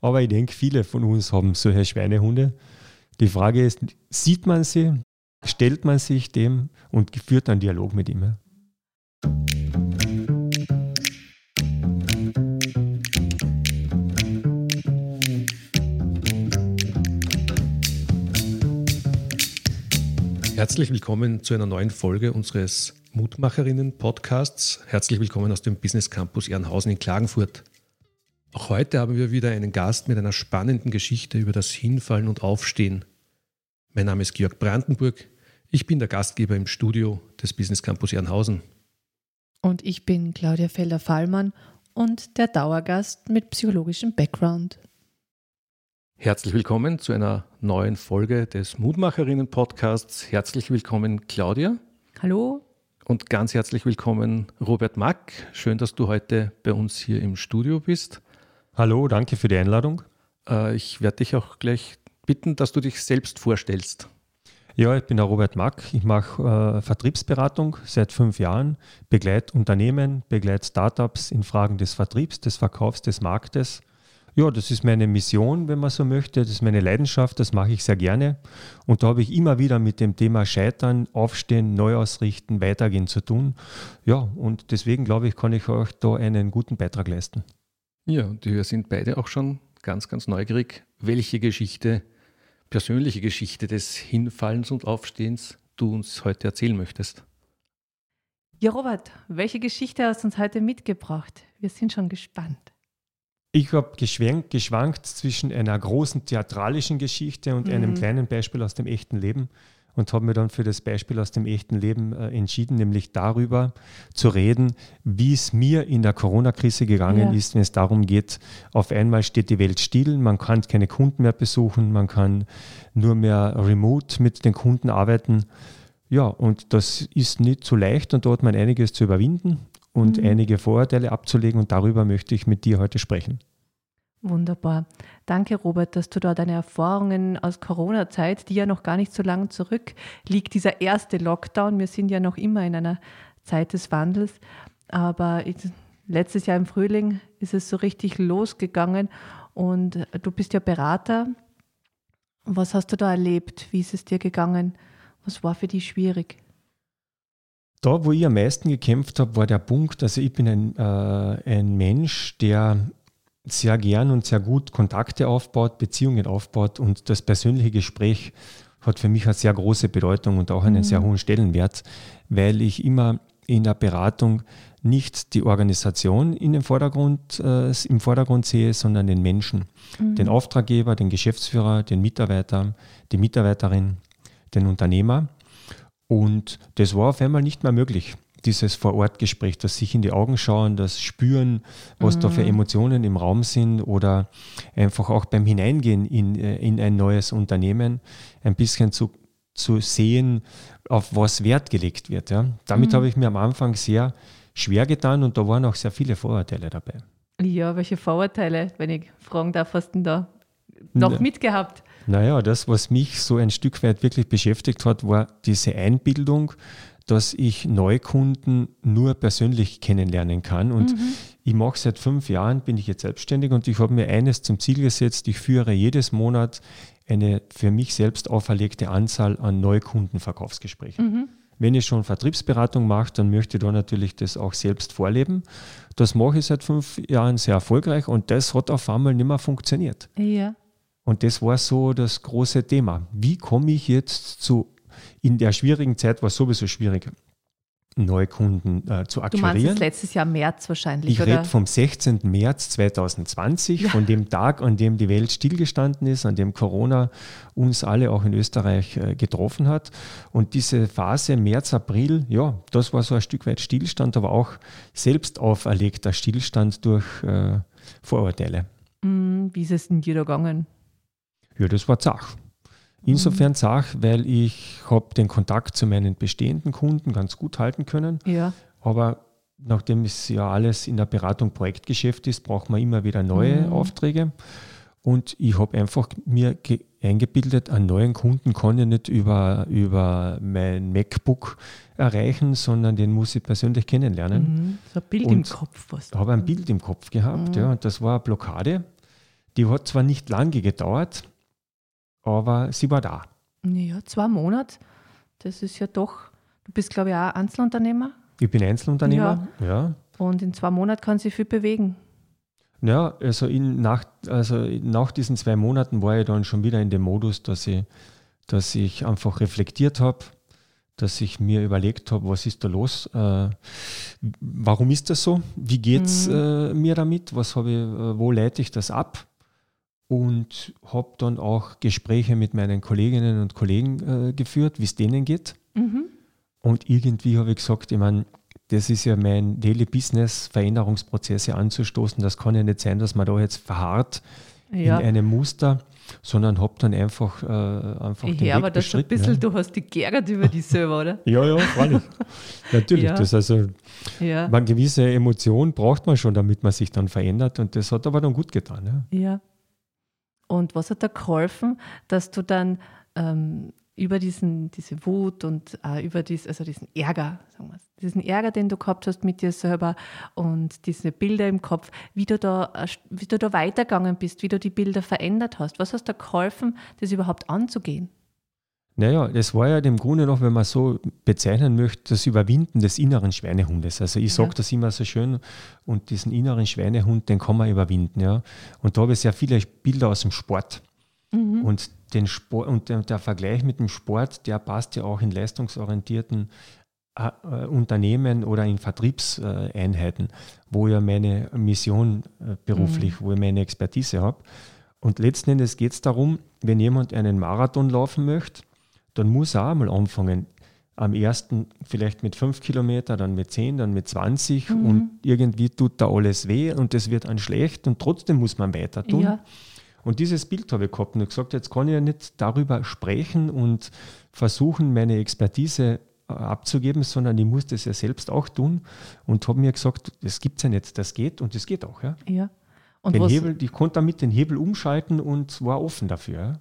Aber ich denke, viele von uns haben solche Schweinehunde. Die Frage ist, sieht man sie, stellt man sich dem und führt einen Dialog mit ihm? Herzlich willkommen zu einer neuen Folge unseres Mutmacherinnen-Podcasts. Herzlich willkommen aus dem Business Campus Ehrenhausen in Klagenfurt. Auch heute haben wir wieder einen Gast mit einer spannenden Geschichte über das Hinfallen und Aufstehen. Mein Name ist Georg Brandenburg. Ich bin der Gastgeber im Studio des Business Campus Ehrenhausen. Und ich bin Claudia Felder-Fallmann und der Dauergast mit psychologischem Background. Herzlich willkommen zu einer neuen Folge des Mutmacherinnen-Podcasts. Herzlich willkommen, Claudia. Hallo. Und ganz herzlich willkommen, Robert Mack. Schön, dass du heute bei uns hier im Studio bist. Hallo, danke für die Einladung. Äh, ich werde dich auch gleich bitten, dass du dich selbst vorstellst. Ja, ich bin der Robert Mack. Ich mache äh, Vertriebsberatung seit fünf Jahren, begleite Unternehmen, begleite Startups in Fragen des Vertriebs, des Verkaufs, des Marktes ja, das ist meine Mission, wenn man so möchte. Das ist meine Leidenschaft, das mache ich sehr gerne. Und da habe ich immer wieder mit dem Thema Scheitern, Aufstehen, Neuausrichten, Weitergehen zu tun. Ja, und deswegen glaube ich, kann ich euch da einen guten Beitrag leisten. Ja, und wir sind beide auch schon ganz, ganz neugierig, welche Geschichte, persönliche Geschichte des Hinfallens und Aufstehens du uns heute erzählen möchtest. Ja, Robert, welche Geschichte hast du uns heute mitgebracht? Wir sind schon gespannt. Ich habe geschwankt zwischen einer großen theatralischen Geschichte und mhm. einem kleinen Beispiel aus dem echten Leben und habe mir dann für das Beispiel aus dem echten Leben äh, entschieden, nämlich darüber zu reden, wie es mir in der Corona-Krise gegangen ja. ist, wenn es darum geht, auf einmal steht die Welt still, man kann keine Kunden mehr besuchen, man kann nur mehr remote mit den Kunden arbeiten. Ja, und das ist nicht so leicht und dort man einiges zu überwinden und mhm. einige Vorurteile abzulegen und darüber möchte ich mit dir heute sprechen. Wunderbar. Danke, Robert, dass du da deine Erfahrungen aus Corona-Zeit, die ja noch gar nicht so lange zurück liegt, dieser erste Lockdown, wir sind ja noch immer in einer Zeit des Wandels, aber letztes Jahr im Frühling ist es so richtig losgegangen und du bist ja Berater. Was hast du da erlebt? Wie ist es dir gegangen? Was war für dich schwierig? Da, wo ich am meisten gekämpft habe, war der Punkt, also ich bin ein, äh, ein Mensch, der sehr gern und sehr gut Kontakte aufbaut, Beziehungen aufbaut und das persönliche Gespräch hat für mich eine sehr große Bedeutung und auch einen mhm. sehr hohen Stellenwert, weil ich immer in der Beratung nicht die Organisation in den Vordergrund, äh, im Vordergrund sehe, sondern den Menschen, mhm. den Auftraggeber, den Geschäftsführer, den Mitarbeiter, die Mitarbeiterin, den Unternehmer. Und das war auf einmal nicht mehr möglich. Dieses Vor-Ort-Gespräch, das sich in die Augen schauen, das Spüren, was mhm. da für mhm. Emotionen im Raum sind oder einfach auch beim Hineingehen in, äh, in ein neues Unternehmen ein bisschen zu, zu sehen, auf was Wert gelegt wird. Ja. Damit mhm. habe ich mir am Anfang sehr schwer getan und da waren auch sehr viele Vorurteile dabei. Ja, welche Vorurteile, wenn ich fragen darf, hast du denn da noch ja. mitgehabt? Naja, das, was mich so ein Stück weit wirklich beschäftigt hat, war diese Einbildung, dass ich Neukunden nur persönlich kennenlernen kann. Und mhm. ich mache seit fünf Jahren, bin ich jetzt selbstständig und ich habe mir eines zum Ziel gesetzt, ich führe jedes Monat eine für mich selbst auferlegte Anzahl an Neukundenverkaufsgesprächen. Mhm. Wenn ich schon Vertriebsberatung mache, dann möchte ich da natürlich das auch selbst vorleben. Das mache ich seit fünf Jahren sehr erfolgreich und das hat auf einmal nicht mehr funktioniert. Ja. Und das war so das große Thema. Wie komme ich jetzt zu, in der schwierigen Zeit war es sowieso schwierig, neue Kunden äh, zu akquirieren. Du meinst letztes Jahr März wahrscheinlich, Ich rede vom 16. März 2020, ja. von dem Tag, an dem die Welt stillgestanden ist, an dem Corona uns alle auch in Österreich äh, getroffen hat. Und diese Phase März, April, ja, das war so ein Stück weit Stillstand, aber auch selbst auferlegter Stillstand durch äh, Vorurteile. Mm, wie ist es denn dir da gegangen? Ja, das war zach. Insofern mhm. zach, weil ich habe den Kontakt zu meinen bestehenden Kunden ganz gut halten können. Ja. Aber nachdem es ja alles in der Beratung Projektgeschäft ist, braucht man immer wieder neue mhm. Aufträge. Und ich habe einfach mir eingebildet, einen neuen Kunden kann ich nicht über, über mein MacBook erreichen, sondern den muss ich persönlich kennenlernen. Mhm. So ein Bild und im Kopf. Ich habe ein Bild im Kopf gehabt, mhm. ja, und das war eine Blockade Die hat zwar nicht lange gedauert, aber sie war da. Ja, zwei Monate. Das ist ja doch, du bist, glaube ich, auch Einzelunternehmer. Ich bin Einzelunternehmer, ja. ja. Und in zwei Monaten kann sich viel bewegen. Ja, also, in, nach, also nach diesen zwei Monaten war ich dann schon wieder in dem Modus, dass ich, dass ich einfach reflektiert habe, dass ich mir überlegt habe, was ist da los? Äh, warum ist das so? Wie geht es mhm. äh, mir damit? Was habe ich, äh, wo leite ich das ab? Und habe dann auch Gespräche mit meinen Kolleginnen und Kollegen äh, geführt, wie es denen geht. Mhm. Und irgendwie habe ich gesagt, ich meine, das ist ja mein Daily Business, Veränderungsprozesse anzustoßen. Das kann ja nicht sein, dass man da jetzt verharrt ja. in einem Muster, sondern habe dann einfach, äh, einfach den Ja, aber das schon ein bisschen, ja. du hast dich geärgert über die selber, oder? ja, ja, freilich. Natürlich. Ja. Das also, ja. man, gewisse Emotionen braucht man schon, damit man sich dann verändert und das hat aber dann gut getan. Ja. ja. Und was hat da geholfen, dass du dann ähm, über diesen, diese Wut und äh, über dies, also diesen Ärger, sagen wir diesen Ärger, den du gehabt hast mit dir selber und diese Bilder im Kopf, wie du da, äh, wie du da weitergegangen bist, wie du die Bilder verändert hast. Was hast da geholfen, das überhaupt anzugehen? Naja, das war ja im Grunde noch, wenn man so bezeichnen möchte, das Überwinden des inneren Schweinehundes. Also ich sage das immer so schön und diesen inneren Schweinehund, den kann man überwinden. Ja. Und da habe ich sehr viele Bilder aus dem Sport. Mhm. Und, den Sport, und der, der, Vergleich mit dem Sport, der passt ja auch in leistungsorientierten äh, äh Unternehmen oder in Vertriebseinheiten, wo ja meine Mission äh, beruflich, mhm. wo ich meine Expertise habe. Und letzten Endes geht es darum, wenn jemand einen Marathon laufen möchte, dann muss er auch mal anfangen. Am ersten vielleicht mit fünf Kilometer, dann mit zehn, dann mit 20 mhm. und irgendwie tut da alles weh und es wird dann schlecht und trotzdem muss man weiter tun. Ja. Und dieses Bild habe ich gehabt und gesagt, jetzt kann ich ja nicht darüber sprechen und versuchen, meine Expertise äh, abzugeben, sondern ich muss das ja selbst auch tun und habe mir gesagt, das gibt es ja nicht, das geht und das geht auch. Ja. ja. Und den Hebel, ich konnte damit den Hebel umschalten und war offen dafür.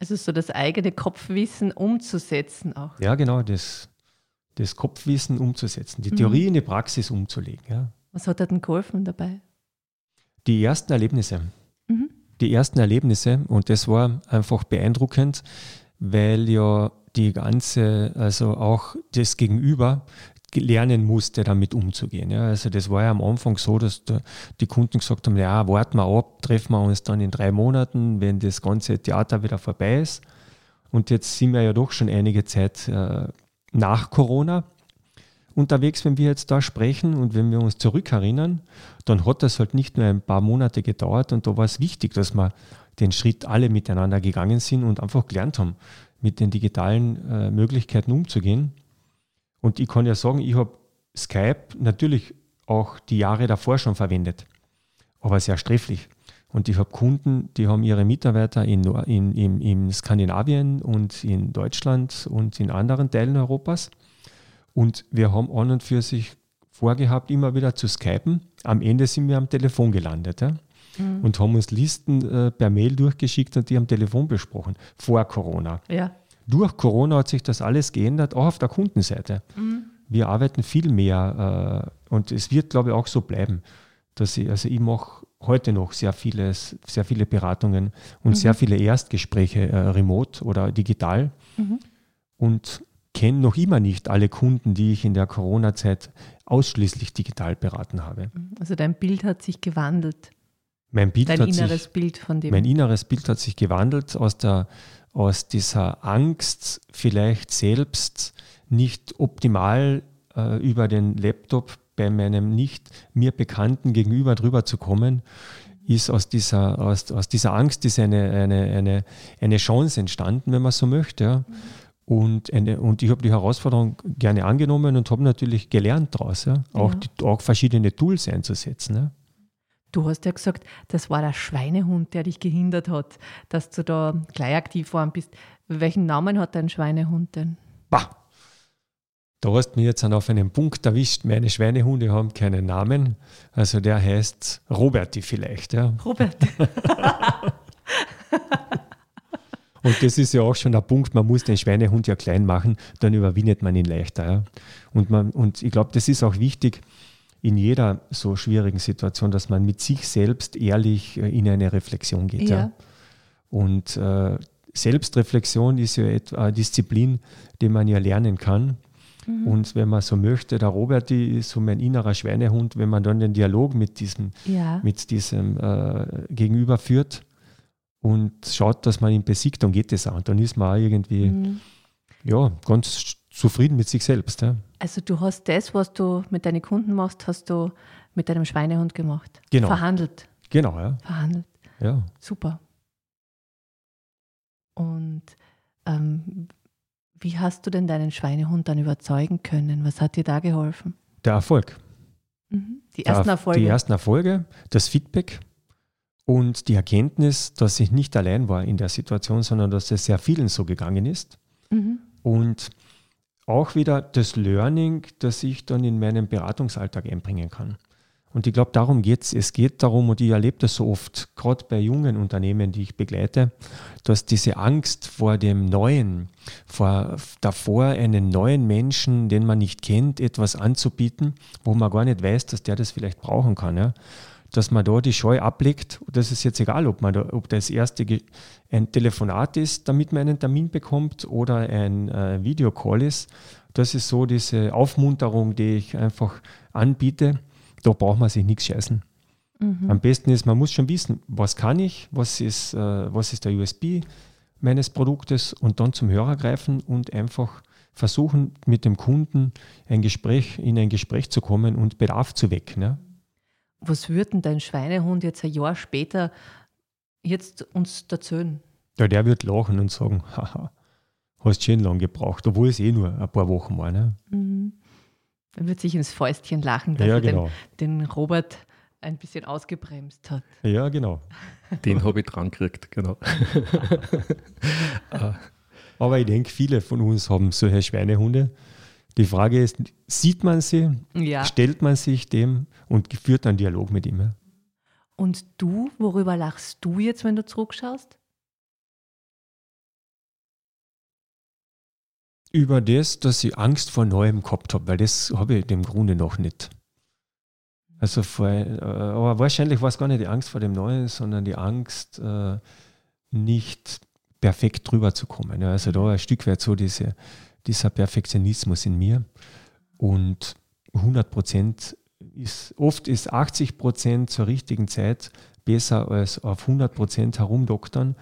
Also so das eigene Kopfwissen umzusetzen auch. Ja, genau, das, das Kopfwissen umzusetzen, die Theorie mhm. in die Praxis umzulegen. Ja. Was hat dir denn geholfen dabei? Die ersten Erlebnisse die ersten Erlebnisse und das war einfach beeindruckend, weil ja die ganze, also auch das Gegenüber lernen musste, damit umzugehen. Ja, also das war ja am Anfang so, dass die Kunden gesagt haben, ja, warten wir ab, treffen wir uns dann in drei Monaten, wenn das ganze Theater wieder vorbei ist. Und jetzt sind wir ja doch schon einige Zeit äh, nach Corona unterwegs, wenn wir jetzt da sprechen und wenn wir uns zurückerinnern, dann hat das halt nicht nur ein paar Monate gedauert und da war es wichtig, dass wir den Schritt alle miteinander gegangen sind und einfach gelernt haben, mit den digitalen äh, Möglichkeiten umzugehen. Und ich kann ja sagen, ich habe Skype natürlich auch die Jahre davor schon verwendet, aber sehr sträflich. Und ich habe Kunden, die haben ihre Mitarbeiter in, in, in, in Skandinavien und in Deutschland und in anderen Teilen Europas. Und wir haben an und für sich vorgehabt, immer wieder zu skypen. Am Ende sind wir am Telefon gelandet ja? mhm. und haben uns Listen äh, per Mail durchgeschickt und die am Telefon besprochen, vor Corona. Ja. Durch Corona hat sich das alles geändert, auch auf der Kundenseite. Mhm. Wir arbeiten viel mehr äh, und es wird, glaube ich, auch so bleiben. Dass ich, also ich mache heute noch sehr, vieles, sehr viele Beratungen und mhm. sehr viele Erstgespräche äh, remote oder digital. Mhm. Und kenne noch immer nicht alle Kunden, die ich in der Corona-Zeit ausschließlich digital beraten habe. Also dein Bild hat sich gewandelt. Mein Bild dein hat inneres sich, Bild von dem. Mein inneres Bild hat sich gewandelt aus, der, aus dieser Angst, vielleicht selbst nicht optimal äh, über den Laptop bei meinem nicht mir Bekannten gegenüber drüber zu kommen, ist aus dieser, aus, aus dieser Angst ist eine, eine, eine, eine Chance entstanden, wenn man so möchte. Ja. Und, eine, und ich habe die Herausforderung gerne angenommen und habe natürlich gelernt daraus, ja? Auch, ja. Die, auch verschiedene Tools einzusetzen. Ja? Du hast ja gesagt, das war der Schweinehund, der dich gehindert hat, dass du da gleich aktiv geworden bist. Welchen Namen hat dein Schweinehund denn? Bah, da hast du mich jetzt auf einen Punkt erwischt. Meine Schweinehunde haben keinen Namen. Also der heißt Roberti vielleicht. Ja. Roberti. Und das ist ja auch schon der Punkt, man muss den Schweinehund ja klein machen, dann überwindet man ihn leichter. Ja. Und, man, und ich glaube, das ist auch wichtig, in jeder so schwierigen Situation, dass man mit sich selbst ehrlich äh, in eine Reflexion geht. Ja. ja. Und äh, Selbstreflexion ist ja eine Disziplin, die man ja lernen kann. Mhm. Und wenn man so möchte, der Robert ist so mein innerer Schweinehund, wenn man dann den Dialog mit diesem, ja. mit diesem äh, Gegenüber führt und schaut, dass man ihn besiegt, dann geht es auch. Und dann ist man auch irgendwie mhm. ja, ganz zufrieden mit sich selbst. Ja. Also du hast das, was du mit deinen Kunden machst, hast du mit deinem Schweinehund gemacht. Genau. Verhandelt. Genau, ja. Verhandelt. Ja. Super. Und ähm, wie hast du denn deinen Schweinehund dann überzeugen können? Was hat dir da geholfen? Der Erfolg. Mhm. Die ersten Der, Erfolge. Die ersten Erfolge, das Feedback und die Erkenntnis, dass ich nicht allein war in der Situation, sondern dass es sehr vielen so gegangen ist. Mhm. Und auch wieder das Learning, das ich dann in meinen Beratungsalltag einbringen kann. Und ich glaube, darum geht es. Es geht darum, und ich erlebe das so oft, gerade bei jungen Unternehmen, die ich begleite, dass diese Angst vor dem Neuen, vor davor einen neuen Menschen, den man nicht kennt, etwas anzubieten, wo man gar nicht weiß, dass der das vielleicht brauchen kann, ja, dass man da die Scheu ablegt. Das ist jetzt egal, ob, man da, ob das erste ein Telefonat ist, damit man einen Termin bekommt oder ein äh, Videocall ist. Das ist so diese Aufmunterung, die ich einfach anbiete da braucht man sich nichts scheißen. Mhm. Am besten ist, man muss schon wissen, was kann ich, was ist, äh, was ist der USB meines Produktes und dann zum Hörer greifen und einfach versuchen, mit dem Kunden ein Gespräch, in ein Gespräch zu kommen und Bedarf zu wecken. Ja. Was würde denn dein Schweinehund jetzt ein Jahr später jetzt uns erzählen? Ja, der wird lachen und sagen, haha, hast schön lang gebraucht, obwohl es eh nur ein paar Wochen war. Ne? Mhm. Er wird sich ins Fäustchen lachen, dass ja, er genau. den, den, Robert ein bisschen ausgebremst hat. Ja, genau. Den habe ich dran gekriegt, genau. Aber ich denke, viele von uns haben solche Schweinehunde. Die Frage ist, sieht man sie, ja. stellt man sich dem und führt einen Dialog mit ihm? Und du, worüber lachst du jetzt, wenn du zurückschaust? über das, dass ich Angst vor Neuem gehabt habe, weil das habe ich im Grunde noch nicht. Also vor, äh, aber wahrscheinlich war es gar nicht die Angst vor dem Neuen, sondern die Angst, äh, nicht perfekt drüber zu kommen. Also da ein Stück weit so diese, dieser Perfektionismus in mir. Und 100 Prozent ist, oft ist 80 Prozent zur richtigen Zeit besser als auf 100 Prozent herumdoktern,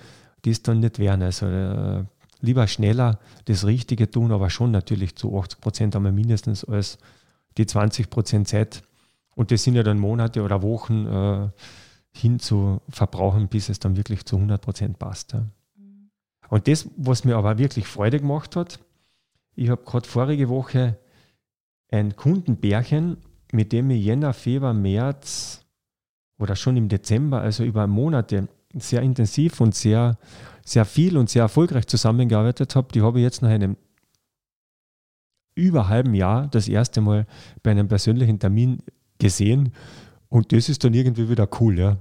die es dann nicht werden. Also äh, lieber schneller das Richtige tun, aber schon natürlich zu 80 Prozent einmal mindestens als die 20 Prozent Zeit. Und das sind ja dann Monate oder Wochen äh, hin zu verbrauchen, bis es dann wirklich zu 100 Prozent passt. Ja. Mhm. Und das, was mir aber wirklich Freude gemacht hat, ich habe gerade vorige Woche ein Kundenbärchen, mit dem ich Jänner, Februar, März oder schon im Dezember, also über Monate, sehr intensiv und sehr sehr viel und sehr erfolgreich zusammengearbeitet habe, die habe ich jetzt nach einem über halben Jahr das erste Mal bei einem persönlichen Termin gesehen und das ist dann irgendwie wieder cool, ja.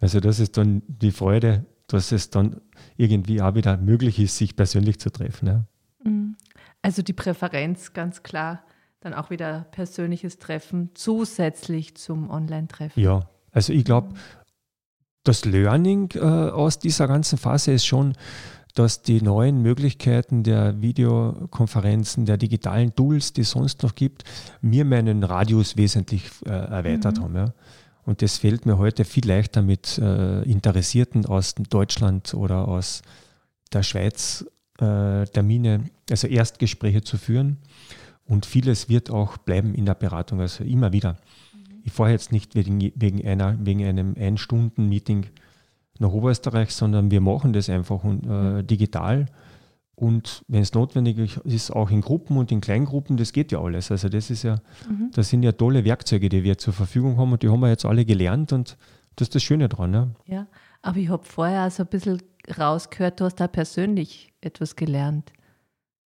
Also das ist dann die Freude, dass es dann irgendwie auch wieder möglich ist, sich persönlich zu treffen. Ja. Also die Präferenz ganz klar, dann auch wieder persönliches Treffen zusätzlich zum Online-Treffen. Ja, also ich glaube, das Learning äh, aus dieser ganzen Phase ist schon, dass die neuen Möglichkeiten der Videokonferenzen, der digitalen Tools, die es sonst noch gibt, mir meinen Radius wesentlich äh, erweitert mhm. haben. Ja. Und das fällt mir heute viel leichter mit äh, Interessierten aus Deutschland oder aus der Schweiz äh, Termine, also Erstgespräche zu führen. Und vieles wird auch bleiben in der Beratung, also immer wieder ich fahre jetzt nicht wegen, wegen, einer, wegen einem Ein-Stunden-Meeting nach Oberösterreich, sondern wir machen das einfach und, äh, digital. Und wenn es notwendig ist, auch in Gruppen und in Kleingruppen, das geht ja alles. Also das ist ja, mhm. das sind ja tolle Werkzeuge, die wir zur Verfügung haben und die haben wir jetzt alle gelernt und das ist das Schöne dran. Ne? Ja, aber ich habe vorher so ein bisschen rausgehört, du hast da persönlich etwas gelernt.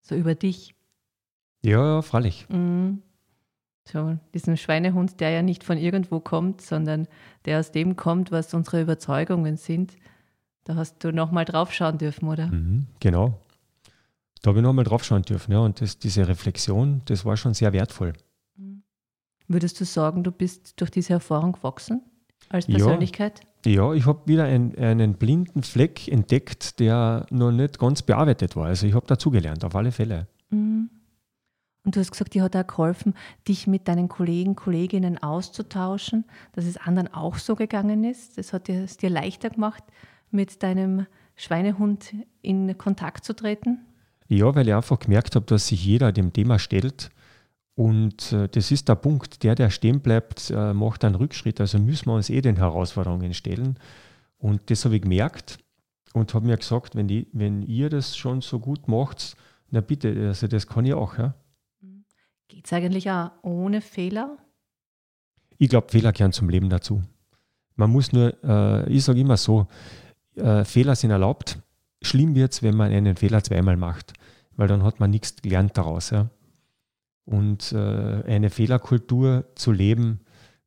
So über dich. Ja, ja freilich. Mhm. So, diesen Schweinehund, der ja nicht von irgendwo kommt, sondern der aus dem kommt, was unsere Überzeugungen sind. Da hast du nochmal draufschauen dürfen, oder? Mhm, genau. Da habe ich nochmal draufschauen dürfen, ja. Und das, diese Reflexion, das war schon sehr wertvoll. Mhm. Würdest du sagen, du bist durch diese Erfahrung gewachsen als Persönlichkeit? Ja, ja ich habe wieder ein, einen blinden Fleck entdeckt, der noch nicht ganz bearbeitet war. Also ich habe dazugelernt, auf alle Fälle. Mhm. Und du hast gesagt, dir hat auch geholfen, dich mit deinen Kollegen, Kolleginnen auszutauschen, dass es anderen auch so gegangen ist. Das hat es dir leichter gemacht, mit deinem Schweinehund in Kontakt zu treten? Ja, weil ich einfach gemerkt habe, dass sich jeder dem Thema stellt. Und äh, das ist der Punkt. Der, der stehen bleibt, äh, macht einen Rückschritt. Also müssen wir uns eh den Herausforderungen stellen. Und das habe ich gemerkt und habe mir gesagt, wenn, die, wenn ihr das schon so gut macht, na bitte, also das kann ich auch. Ja? Geht es eigentlich auch ohne Fehler? Ich glaube, Fehler gehören zum Leben dazu. Man muss nur, äh, ich sage immer so, äh, Fehler sind erlaubt. Schlimm wird es, wenn man einen Fehler zweimal macht, weil dann hat man nichts gelernt daraus. Ja? Und äh, eine Fehlerkultur zu leben,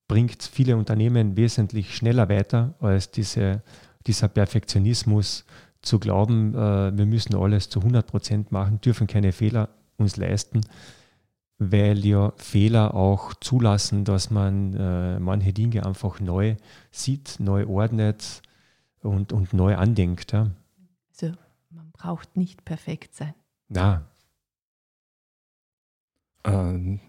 bringt viele Unternehmen wesentlich schneller weiter als diese, dieser Perfektionismus zu glauben, äh, wir müssen alles zu 100 Prozent machen, dürfen keine Fehler uns leisten weil ja Fehler auch zulassen, dass man äh, manche Dinge einfach neu sieht, neu ordnet und, und neu andenkt. Ja. Also man braucht nicht perfekt sein. Na. Ähm,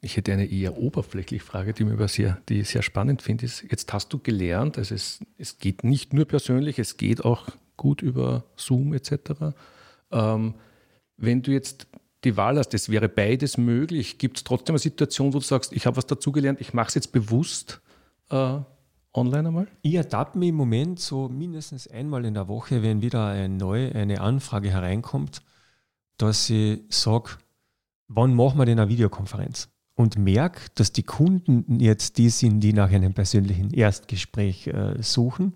ich hätte eine eher oberflächliche Frage, die, mir sehr, die ich sehr spannend finde. Jetzt hast du gelernt, also es, es geht nicht nur persönlich, es geht auch gut über Zoom etc. Ähm, wenn du jetzt die Wahl hast, es wäre beides möglich, gibt es trotzdem eine Situation, wo du sagst, ich habe was dazugelernt, ich mache es jetzt bewusst äh, online einmal? Ich ertappe mich im Moment so mindestens einmal in der Woche, wenn wieder eine neue, eine Anfrage hereinkommt, dass ich sage, wann machen wir denn eine Videokonferenz? Und merke, dass die Kunden jetzt die sind, die nach einem persönlichen Erstgespräch äh, suchen.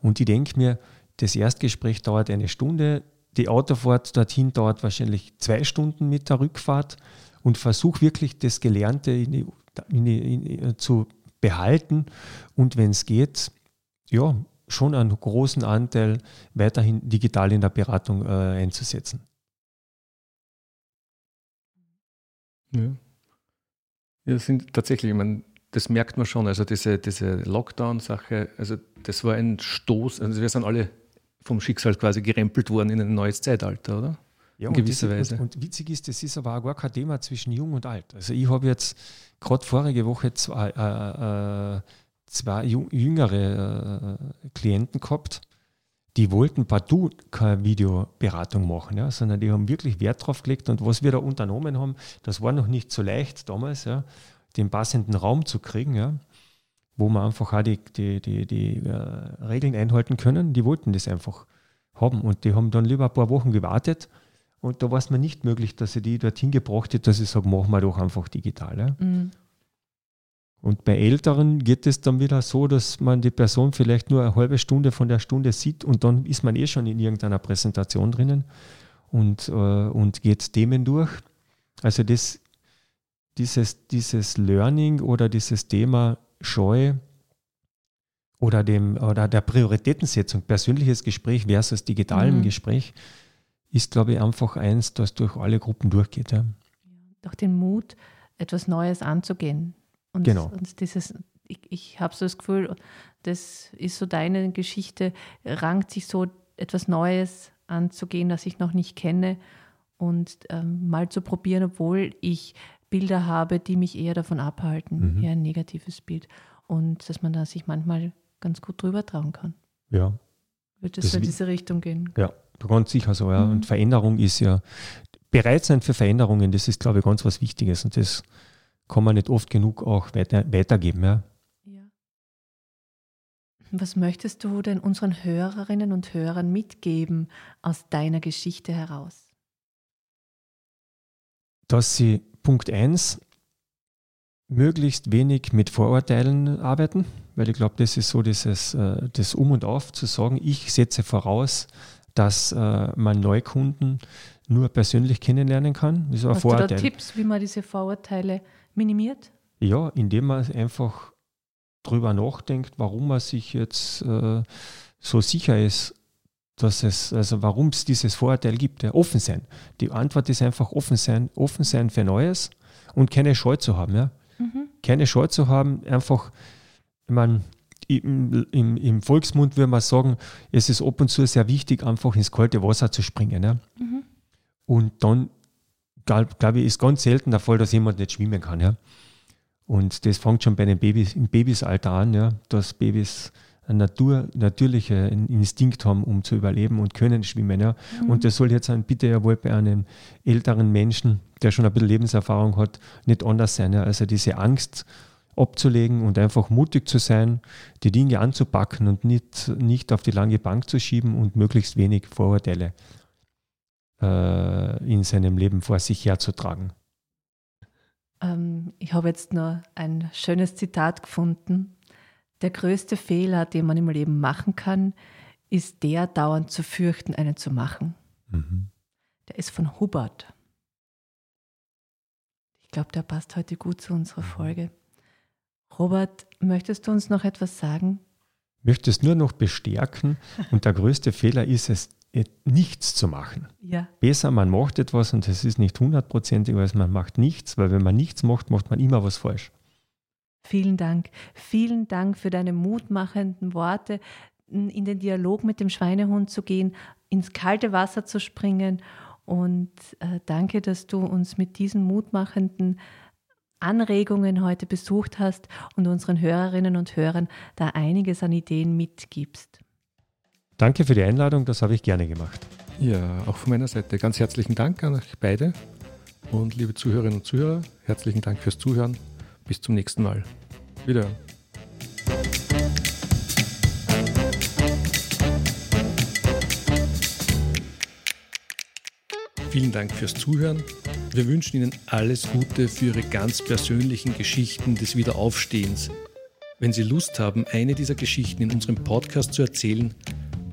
Und ich denke mir, das Erstgespräch dauert eine Stunde, die Autofahrt dorthin dauert wahrscheinlich zwei Stunden mit der Rückfahrt und versuche wirklich das Gelernte in die, in die, in, äh, zu behalten und wenn es geht, ja, schon einen großen Anteil weiterhin digital in der Beratung äh, einzusetzen. Ja. ja, sind tatsächlich, ich meine, das merkt man schon, also diese, diese Lockdown-Sache, also das war ein Stoß, also wir sind alle vom Schicksal quasi gerempelt worden in ein neues Zeitalter, oder? Ja, in gewisser das, Weise. Und, und, witzig ist, das ist aber auch gar kein Thema zwischen jung und alt. Also ich habe jetzt gerade vorige Woche zwei, äh, äh, zwei jüngere äh, Klienten gehabt, die wollten partout keine Videoberatung machen, ja, sondern die haben wirklich Wert drauf gelegt und was wir da unternommen haben, das war noch nicht so leicht damals, ja, den passenden Raum zu kriegen, ja wo man einfach auch die, die, die, die äh, Regeln einhalten können. Die wollten das einfach haben und die haben dann lieber ein paar Wochen gewartet und da war es mir nicht möglich, dass ich die dorthin gebracht hätte, dass ich sage, machen wir doch einfach digital. Ja? Mhm. Und bei Älteren geht es dann wieder so, dass man die Person vielleicht nur eine halbe Stunde von der Stunde sieht und dann ist man eh schon in irgendeiner Präsentation drinnen und, äh, und geht Themen durch. Also das, dieses, dieses Learning oder dieses Thema Scheu oder, dem, oder der Prioritätensetzung, persönliches Gespräch versus digitalem mhm. Gespräch, ist, glaube ich, einfach eins, das durch alle Gruppen durchgeht. Ja. Doch den Mut, etwas Neues anzugehen. Und, genau. und dieses, ich, ich habe so das Gefühl, das ist so deine Geschichte, rankt sich so etwas Neues anzugehen, das ich noch nicht kenne und ähm, mal zu probieren, obwohl ich Bilder habe, die mich eher davon abhalten, mhm. eher ein negatives Bild. Und dass man da sich manchmal ganz gut drüber trauen kann. Ja. Wird es so in diese Richtung gehen? Ja, ganz sicher so. Ja. Mhm. Und Veränderung ist ja, bereit sein für Veränderungen, das ist, glaube ich, ganz was Wichtiges. Und das kann man nicht oft genug auch weiter, weitergeben. Ja. ja. Was möchtest du denn unseren Hörerinnen und Hörern mitgeben aus deiner Geschichte heraus? Dass sie Punkt 1, möglichst wenig mit Vorurteilen arbeiten, weil ich glaube, das ist so dieses, äh, das Um und Auf zu sagen, ich setze voraus, dass äh, man Neukunden nur persönlich kennenlernen kann. Das ist ein Hast Vorurteil. du da Tipps, wie man diese Vorurteile minimiert? Ja, indem man einfach drüber nachdenkt, warum man sich jetzt äh, so sicher ist, dass es, also warum es dieses Vorurteil gibt, ja, offen sein. Die Antwort ist einfach offen sein, offen sein für Neues und keine Scheu zu haben. Ja. Mhm. keine Scheu zu haben, einfach, ich meine, im, im, im, Volksmund würde man sagen, es ist ab und zu sehr wichtig, einfach ins kalte Wasser zu springen. Ne? Mhm. Und dann, glaube glaub ich, ist ganz selten der Fall, dass jemand nicht schwimmen kann. Ja? Und das fängt schon bei den Babys im Babysalter an, ja? dass Babys einen Natur, natürlichen Instinkt haben, um zu überleben und können schwimmen. Ja? Mhm. Und das soll jetzt ein, bitte ja wohl bei einem älteren Menschen, der schon ein bisschen Lebenserfahrung hat, nicht anders sein. Ja? Also diese Angst abzulegen und einfach mutig zu sein, die Dinge anzupacken und nicht, nicht auf die lange Bank zu schieben und möglichst wenig Vorurteile äh, in seinem Leben vor sich herzutragen. Ähm, ich habe jetzt noch ein schönes Zitat gefunden. Der größte Fehler, den man im Leben machen kann, ist der, dauernd zu fürchten, einen zu machen. Mhm. Der ist von Hubbard. Ich glaube, der passt heute gut zu unserer mhm. Folge. Robert, möchtest du uns noch etwas sagen? Ich möchte es nur noch bestärken und der größte Fehler ist es, nichts zu machen. Ja. Besser, man macht etwas und es ist nicht hundertprozentig, als man macht nichts, weil wenn man nichts macht, macht man immer was falsch. Vielen Dank. Vielen Dank für deine mutmachenden Worte, in den Dialog mit dem Schweinehund zu gehen, ins kalte Wasser zu springen. Und äh, danke, dass du uns mit diesen mutmachenden Anregungen heute besucht hast und unseren Hörerinnen und Hörern da einiges an Ideen mitgibst. Danke für die Einladung, das habe ich gerne gemacht. Ja, auch von meiner Seite ganz herzlichen Dank an euch beide und liebe Zuhörerinnen und Zuhörer, herzlichen Dank fürs Zuhören. Bis zum nächsten Mal. Wieder. Vielen Dank fürs Zuhören. Wir wünschen Ihnen alles Gute für Ihre ganz persönlichen Geschichten des Wiederaufstehens. Wenn Sie Lust haben, eine dieser Geschichten in unserem Podcast zu erzählen,